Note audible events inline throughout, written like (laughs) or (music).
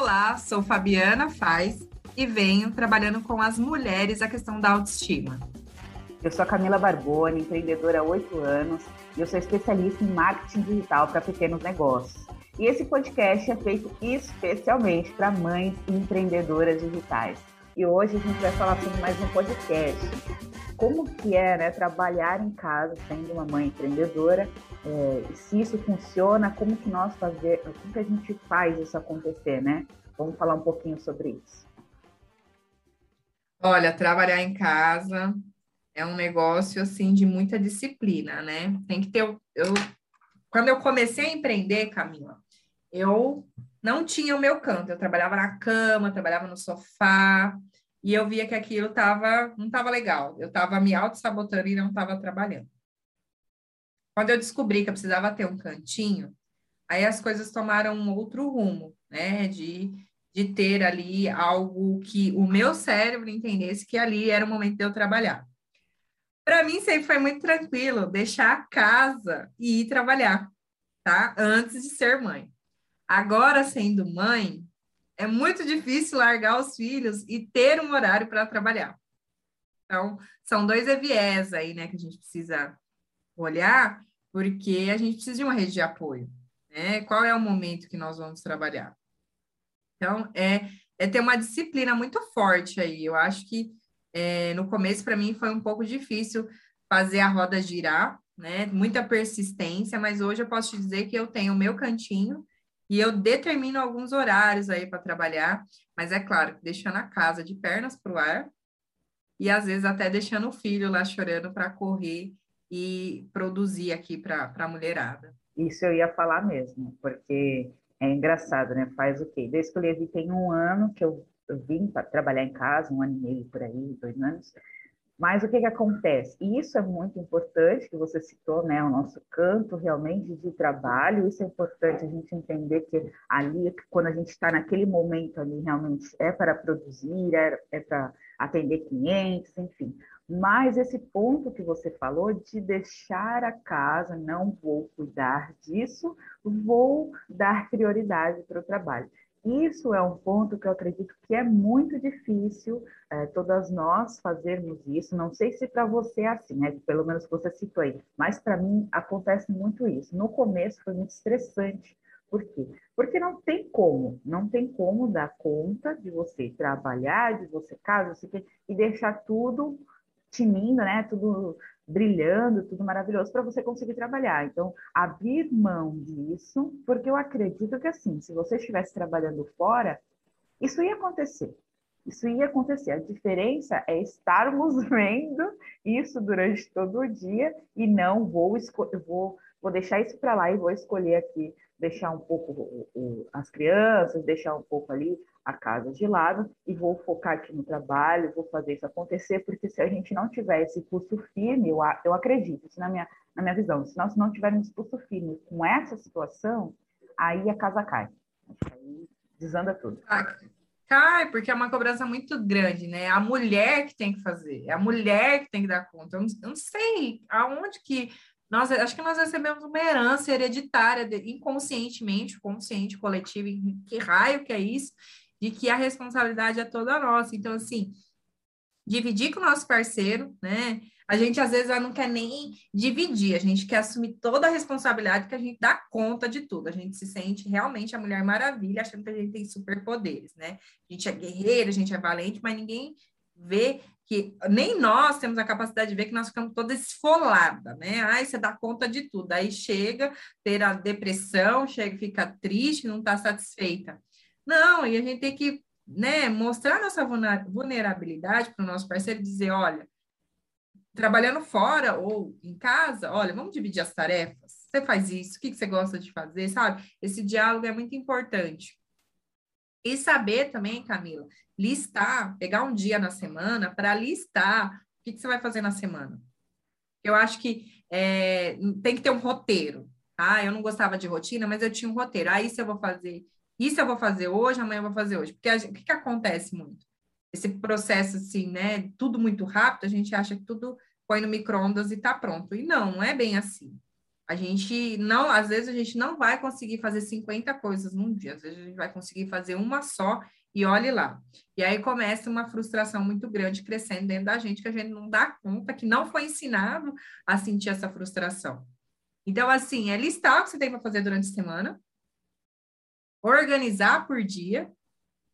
Olá, sou Fabiana Faz e venho trabalhando com as mulheres a questão da autoestima. Eu sou a Camila Barboni, empreendedora há oito anos e eu sou especialista em marketing digital para pequenos negócios. E esse podcast é feito especialmente para mães empreendedoras digitais. E hoje a gente vai falar sobre mais um podcast. Como que é né, trabalhar em casa sendo uma mãe empreendedora, é, se isso funciona, como que nós fazer, como que a gente faz isso acontecer, né? Vamos falar um pouquinho sobre isso. Olha, trabalhar em casa é um negócio assim de muita disciplina, né? Tem que ter eu quando eu comecei a empreender, Camila, eu não tinha o meu canto. Eu trabalhava na cama, trabalhava no sofá, e eu via que aquilo tava, não estava legal. Eu estava me auto-sabotando e não estava trabalhando. Quando eu descobri que eu precisava ter um cantinho, aí as coisas tomaram um outro rumo, né? De, de ter ali algo que o meu cérebro entendesse que ali era o momento de eu trabalhar. Para mim sempre foi muito tranquilo deixar a casa e ir trabalhar, tá? Antes de ser mãe. Agora, sendo mãe, é muito difícil largar os filhos e ter um horário para trabalhar. Então, são dois viés aí, né, que a gente precisa olhar, porque a gente precisa de uma rede de apoio, né? Qual é o momento que nós vamos trabalhar? Então, é, é ter uma disciplina muito forte aí. Eu acho que é, no começo, para mim, foi um pouco difícil fazer a roda girar, né? Muita persistência, mas hoje eu posso te dizer que eu tenho o meu cantinho e eu determino alguns horários aí para trabalhar, mas é claro, deixando a casa de pernas para o ar e às vezes até deixando o filho lá chorando para correr e produzir aqui para a mulherada. Isso eu ia falar mesmo, porque é engraçado, né? Faz o quê? Desde que eu Levi tem um ano que eu, eu vim para trabalhar em casa, um ano e meio por aí, dois anos, mas o que, que acontece? E isso é muito importante, que você citou, né? O nosso canto realmente de trabalho, isso é importante a gente entender que ali, quando a gente está naquele momento ali, realmente é para produzir, é, é para atender clientes, enfim. Mas esse ponto que você falou de deixar a casa, não vou cuidar disso, vou dar prioridade para o trabalho. Isso é um ponto que eu acredito que é muito difícil é, todas nós fazermos isso. Não sei se para você é assim, né? Pelo menos você citou aí, mas para mim acontece muito isso. No começo foi muito estressante. Por quê? Porque não tem como, não tem como dar conta de você trabalhar, de você casa, você e deixar tudo tinindo, né? Tudo brilhando, tudo maravilhoso para você conseguir trabalhar. Então, abrir mão disso, porque eu acredito que assim, se você estivesse trabalhando fora, isso ia acontecer. Isso ia acontecer. A diferença é estarmos (laughs) vendo isso durante todo o dia e não vou, vou, vou deixar isso para lá e vou escolher aqui, deixar um pouco as crianças, deixar um pouco ali a casa de lado e vou focar aqui no trabalho, vou fazer isso acontecer, porque se a gente não tiver esse pulso firme, eu, eu acredito, isso na minha, na minha visão, se nós não tivermos pulso firme com essa situação, aí a casa cai. Aí desanda tudo. Cai, porque é uma cobrança muito grande, né? A mulher que tem que fazer, é a mulher que tem que dar conta. Eu não, eu não sei aonde que nós acho que nós recebemos uma herança hereditária de, inconscientemente, consciente, coletivo, que raio que é isso? de que a responsabilidade é toda nossa. Então, assim, dividir com o nosso parceiro, né? A gente às vezes não quer nem dividir, a gente quer assumir toda a responsabilidade que a gente dá conta de tudo. A gente se sente realmente a Mulher Maravilha, achando que a gente tem superpoderes, né? A gente é guerreira, a gente é valente, mas ninguém vê que nem nós temos a capacidade de ver que nós ficamos toda esfolada, né? Ai, você dá conta de tudo. Aí chega ter a depressão, chega, fica triste, não está satisfeita. Não, e a gente tem que né, mostrar nossa vulnerabilidade para o nosso parceiro dizer, olha, trabalhando fora ou em casa, olha, vamos dividir as tarefas. Você faz isso, o que você gosta de fazer, sabe? Esse diálogo é muito importante. E saber também, Camila, listar, pegar um dia na semana para listar o que, você vai fazer na semana. Eu acho que é, tem que ter um roteiro, tá? Eu não gostava de rotina, mas eu tinha um roteiro. Aí, se eu vou fazer isso eu vou fazer hoje, amanhã eu vou fazer hoje. Porque o que, que acontece muito? Esse processo, assim, né? Tudo muito rápido, a gente acha que tudo põe no micro-ondas e está pronto. E não, não é bem assim. A gente não, às vezes a gente não vai conseguir fazer 50 coisas num dia, às vezes a gente vai conseguir fazer uma só e olhe lá. E aí começa uma frustração muito grande crescendo dentro da gente, que a gente não dá conta, que não foi ensinado a sentir essa frustração. Então, assim, é listar o que você tem para fazer durante a semana, organizar por dia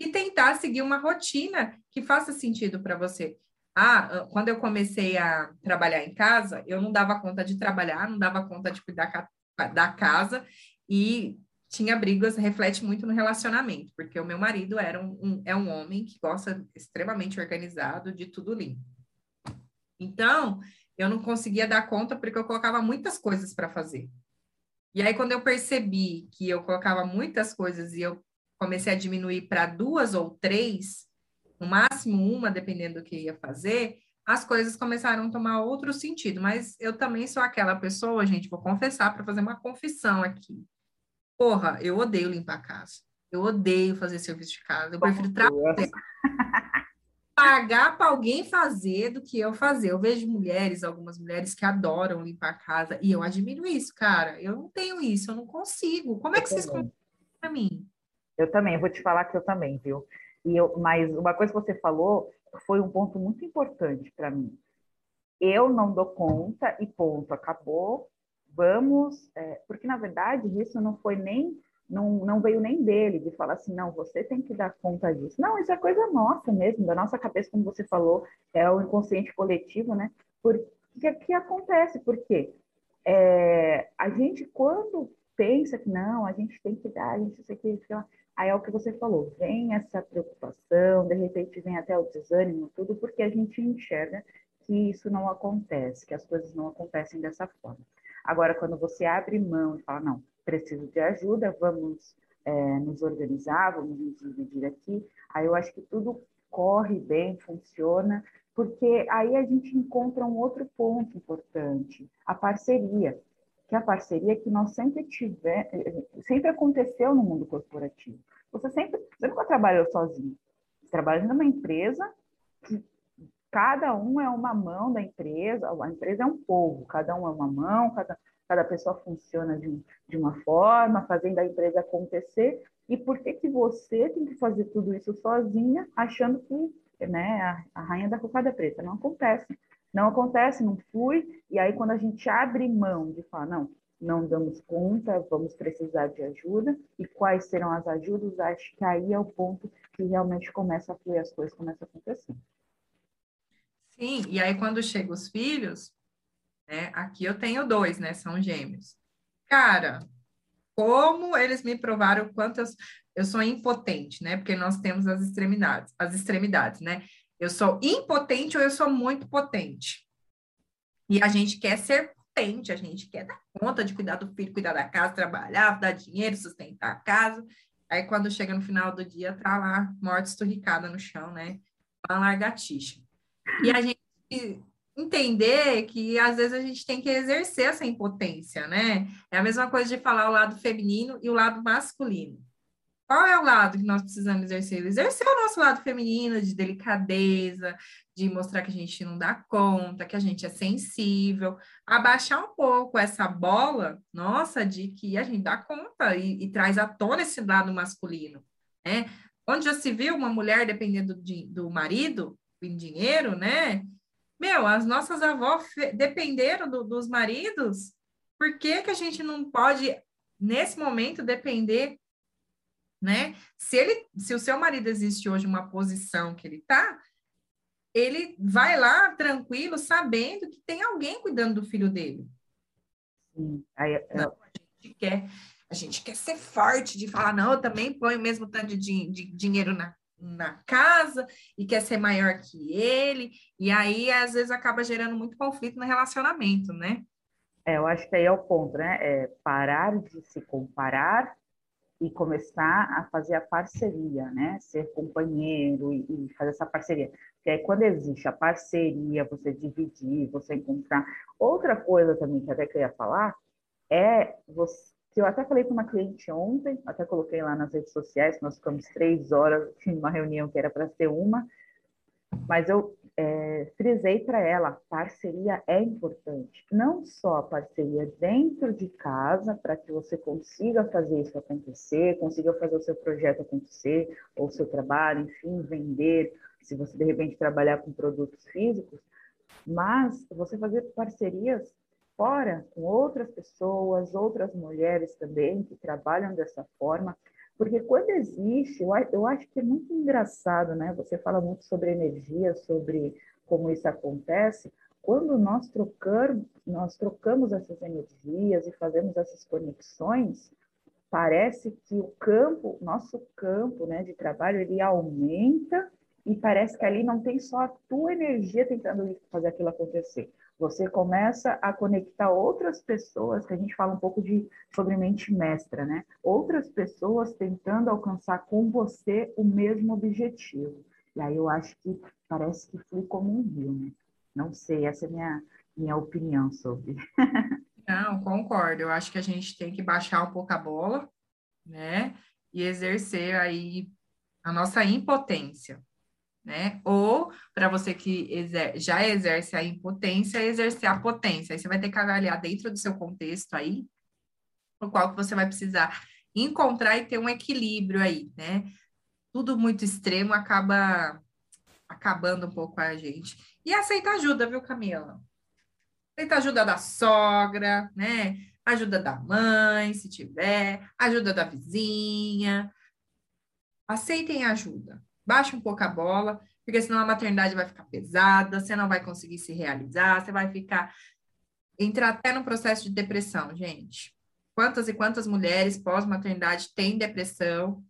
e tentar seguir uma rotina que faça sentido para você. Ah, quando eu comecei a trabalhar em casa, eu não dava conta de trabalhar, não dava conta de cuidar da casa e tinha brigas, reflete muito no relacionamento, porque o meu marido era um, um, é um homem que gosta extremamente organizado, de tudo limpo. Então, eu não conseguia dar conta porque eu colocava muitas coisas para fazer. E aí, quando eu percebi que eu colocava muitas coisas e eu comecei a diminuir para duas ou três, no máximo uma, dependendo do que ia fazer, as coisas começaram a tomar outro sentido. Mas eu também sou aquela pessoa, gente, vou confessar para fazer uma confissão aqui. Porra, eu odeio limpar a casa. Eu odeio fazer serviço de casa. Eu prefiro trabalhar. Pagar para alguém fazer do que eu fazer. Eu vejo mulheres, algumas mulheres que adoram limpar a casa, e eu admiro isso, cara. Eu não tenho isso, eu não consigo. Como é que vocês conseguem para mim? Eu também, eu vou te falar que eu também, viu? E eu, mas uma coisa que você falou foi um ponto muito importante para mim. Eu não dou conta e ponto, acabou. Vamos, é, porque na verdade isso não foi nem, não, não veio nem dele, de falar assim, não, você tem que dar conta disso. Não, isso é coisa nossa mesmo, da nossa cabeça, como você falou, é o inconsciente coletivo, né? Porque que acontece? Por quê? É, a gente, quando pensa que não, a gente tem que dar, a gente tem que Aí é o que você falou, vem essa preocupação, de repente vem até o desânimo, tudo porque a gente enxerga que isso não acontece, que as coisas não acontecem dessa forma. Agora, quando você abre mão e fala, não, preciso de ajuda, vamos é, nos organizar, vamos nos dividir aqui, aí eu acho que tudo corre bem, funciona, porque aí a gente encontra um outro ponto importante, a parceria que a parceria que nós sempre tiver, sempre aconteceu no mundo corporativo. Você sempre, você nunca trabalhou sozinho. Você trabalha numa empresa que cada um é uma mão da empresa, a empresa é um povo, cada um é uma mão, cada, cada pessoa funciona de, de uma forma, fazendo a empresa acontecer. E por que, que você tem que fazer tudo isso sozinha, achando que né, a, a rainha da cocada preta? Não acontece. Não acontece, não fui. E aí, quando a gente abre mão de falar, não, não damos conta, vamos precisar de ajuda, e quais serão as ajudas, acho que aí é o ponto que realmente começa a fluir as coisas, começa a acontecer. Sim, e aí quando chegam os filhos, né, aqui eu tenho dois, né, são gêmeos. Cara, como eles me provaram o quanto eu, sou impotente, né, porque nós temos as extremidades, as extremidades, né, eu sou impotente ou eu sou muito potente. E a gente quer ser a gente quer dar conta de cuidar do filho, cuidar da casa, trabalhar, dar dinheiro, sustentar a casa. Aí quando chega no final do dia, tá lá morte esturricada no chão, né? Uma largatixa. E a gente entender que às vezes a gente tem que exercer essa impotência, né? É a mesma coisa de falar o lado feminino e o lado masculino. Qual é o lado que nós precisamos exercer? Exercer o nosso lado feminino, de delicadeza, de mostrar que a gente não dá conta, que a gente é sensível, abaixar um pouco essa bola, nossa, de que a gente dá conta e, e traz à tona esse lado masculino, né? Onde já se viu uma mulher dependendo de, do marido, em dinheiro, né? Meu, as nossas avós dependeram do, dos maridos, por que, que a gente não pode, nesse momento, depender né? Se ele, se o seu marido existe hoje uma posição que ele tá, ele vai lá tranquilo, sabendo que tem alguém cuidando do filho dele. Sim. Aí, eu... Não, a gente quer, a gente quer ser forte de falar, não, eu também ponho o mesmo tanto de, de dinheiro na, na casa e quer ser maior que ele, e aí às vezes acaba gerando muito conflito no relacionamento, né? É, eu acho que aí é o ponto, né? É parar de se comparar e começar a fazer a parceria, né? Ser companheiro e, e, fazer essa parceria. Porque aí quando existe a parceria, você dividir, você encontrar. Outra coisa também que até que eu ia falar é você, que eu até falei com uma cliente ontem, até coloquei lá nas redes sociais, nós ficamos três horas numa reunião que era para ser uma, mas eu é, frisei para ela, parceria é importante. Não só parceria dentro de casa, para que você consiga fazer isso acontecer, consiga fazer o seu projeto acontecer, ou o seu trabalho, enfim, vender, se você de repente trabalhar com produtos físicos, mas você fazer parcerias fora com outras pessoas, outras mulheres também que trabalham dessa forma, porque quando existe, eu acho que é muito engraçado, né? Você fala muito sobre energia, sobre como isso acontece. Quando nós trocamos, nós trocamos essas energias e fazemos essas conexões, parece que o campo, nosso campo, né, de trabalho, ele aumenta e parece que ali não tem só a tua energia tentando fazer aquilo acontecer, você começa a conectar outras pessoas, que a gente fala um pouco de sobre mente mestra, né? Outras pessoas tentando alcançar com você o mesmo objetivo. E aí eu acho que parece que flui como um rio, né? Não sei, essa é minha, minha opinião sobre. (laughs) Não, concordo. Eu acho que a gente tem que baixar um pouco a bola, né? E exercer aí a nossa impotência né? Ou para você que exer já exerce a impotência, exercer a potência. Aí você vai ter que avaliar dentro do seu contexto aí, o qual que você vai precisar encontrar e ter um equilíbrio aí, né? Tudo muito extremo acaba acabando um pouco a gente. E aceita ajuda, viu, Camila? Aceita ajuda da sogra, né? Ajuda da mãe, se tiver, ajuda da vizinha. Aceitem ajuda, baixa um pouco a bola, porque senão a maternidade vai ficar pesada, você não vai conseguir se realizar, você vai ficar entrar até no processo de depressão, gente. Quantas e quantas mulheres pós-maternidade têm depressão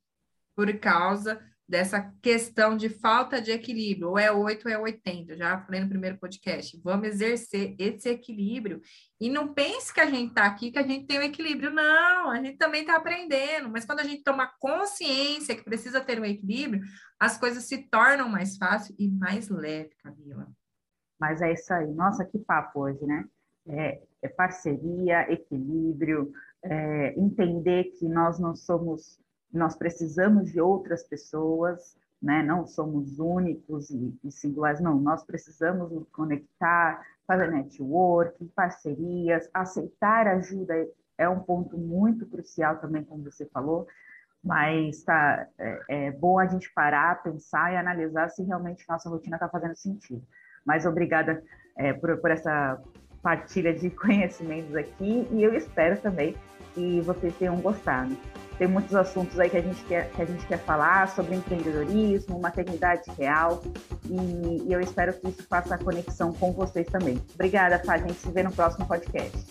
por causa dessa questão de falta de equilíbrio, ou é 8 ou é 80, já falei no primeiro podcast. Vamos exercer esse equilíbrio. E não pense que a gente está aqui, que a gente tem um equilíbrio. Não, a gente também está aprendendo. Mas quando a gente toma consciência que precisa ter um equilíbrio, as coisas se tornam mais fáceis e mais leve, Camila. Mas é isso aí. Nossa, que papo hoje, né? É, é parceria, equilíbrio, é, entender que nós não somos nós precisamos de outras pessoas, né? não somos únicos e, e singulares, não, nós precisamos nos conectar, fazer network, parcerias, aceitar ajuda é um ponto muito crucial também, como você falou, mas tá, é, é bom a gente parar, pensar e analisar se realmente nossa rotina está fazendo sentido. Mas obrigada é, por, por essa partilha de (laughs) conhecimentos aqui e eu espero também que vocês tenham gostado. Tem muitos assuntos aí que a gente quer, que a gente quer falar sobre empreendedorismo, maternidade real, e, e eu espero que isso faça a conexão com vocês também. Obrigada, Fá. A gente se vê no próximo podcast.